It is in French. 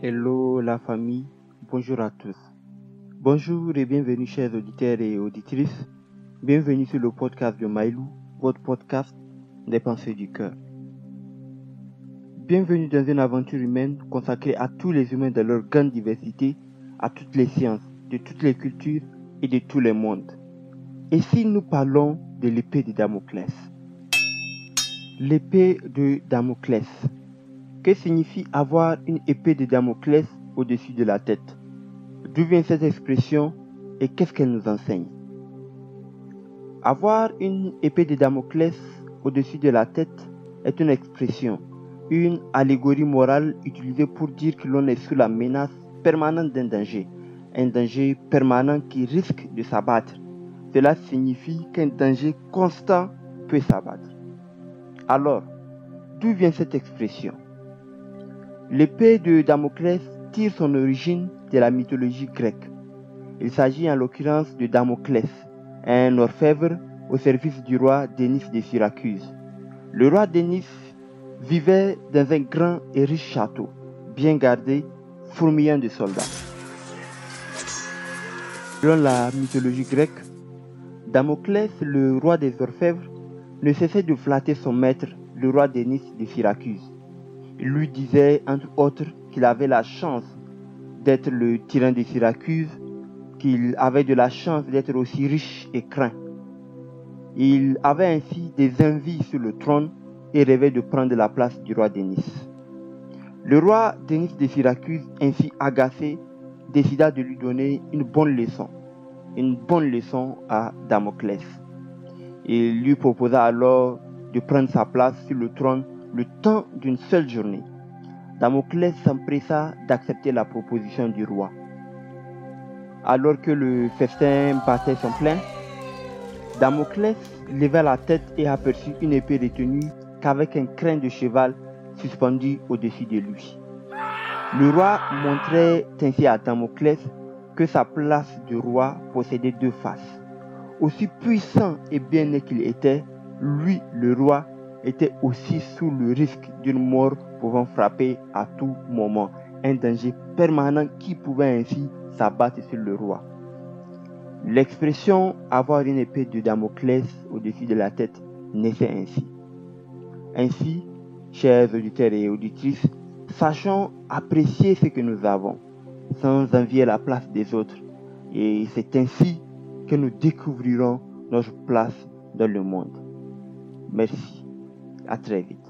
Hello la famille, bonjour à tous. Bonjour et bienvenue chers auditeurs et auditrices. Bienvenue sur le podcast de Maïlou, votre podcast des pensées du cœur. Bienvenue dans une aventure humaine consacrée à tous les humains de leur grande diversité, à toutes les sciences, de toutes les cultures et de tous les mondes. Et si nous parlons de l'épée de Damoclès? L'épée de Damoclès. Que signifie avoir une épée de Damoclès au-dessus de la tête? D'où vient cette expression et qu'est-ce qu'elle nous enseigne? Avoir une épée de Damoclès au-dessus de la tête est une expression, une allégorie morale utilisée pour dire que l'on est sous la menace permanente d'un danger, un danger permanent qui risque de s'abattre. Cela signifie qu'un danger constant peut s'abattre. Alors, d'où vient cette expression? L'épée de Damoclès tire son origine de la mythologie grecque. Il s'agit en l'occurrence de Damoclès, un orfèvre au service du roi Denis de Syracuse. Le roi Denis vivait dans un grand et riche château, bien gardé, fourmillant de soldats. Selon la mythologie grecque, Damoclès, le roi des orfèvres, ne cessait de flatter son maître, le roi Denis de Syracuse. Lui disait, entre autres, qu'il avait la chance d'être le tyran de Syracuse, qu'il avait de la chance d'être aussi riche et craint. Il avait ainsi des envies sur le trône et rêvait de prendre la place du roi Denis. Le roi Denis de Syracuse, ainsi agacé, décida de lui donner une bonne leçon, une bonne leçon à Damoclès. Il lui proposa alors de prendre sa place sur le trône le temps d'une seule journée. Damoclès s'empressa d'accepter la proposition du roi. Alors que le festin battait son plein, Damoclès leva la tête et aperçut une épée retenue qu'avec un crin de cheval suspendu au-dessus de lui. Le roi montrait ainsi à Damoclès que sa place de roi possédait deux faces. Aussi puissant et bien né qu'il était, lui, le roi, était aussi sous le risque d'une mort pouvant frapper à tout moment, un danger permanent qui pouvait ainsi s'abattre sur le roi. L'expression avoir une épée de Damoclès au-dessus de la tête naissait ainsi. Ainsi, chers auditeurs et auditrices, sachons apprécier ce que nous avons, sans envier la place des autres. Et c'est ainsi que nous découvrirons notre place dans le monde. Merci. Atrevitt.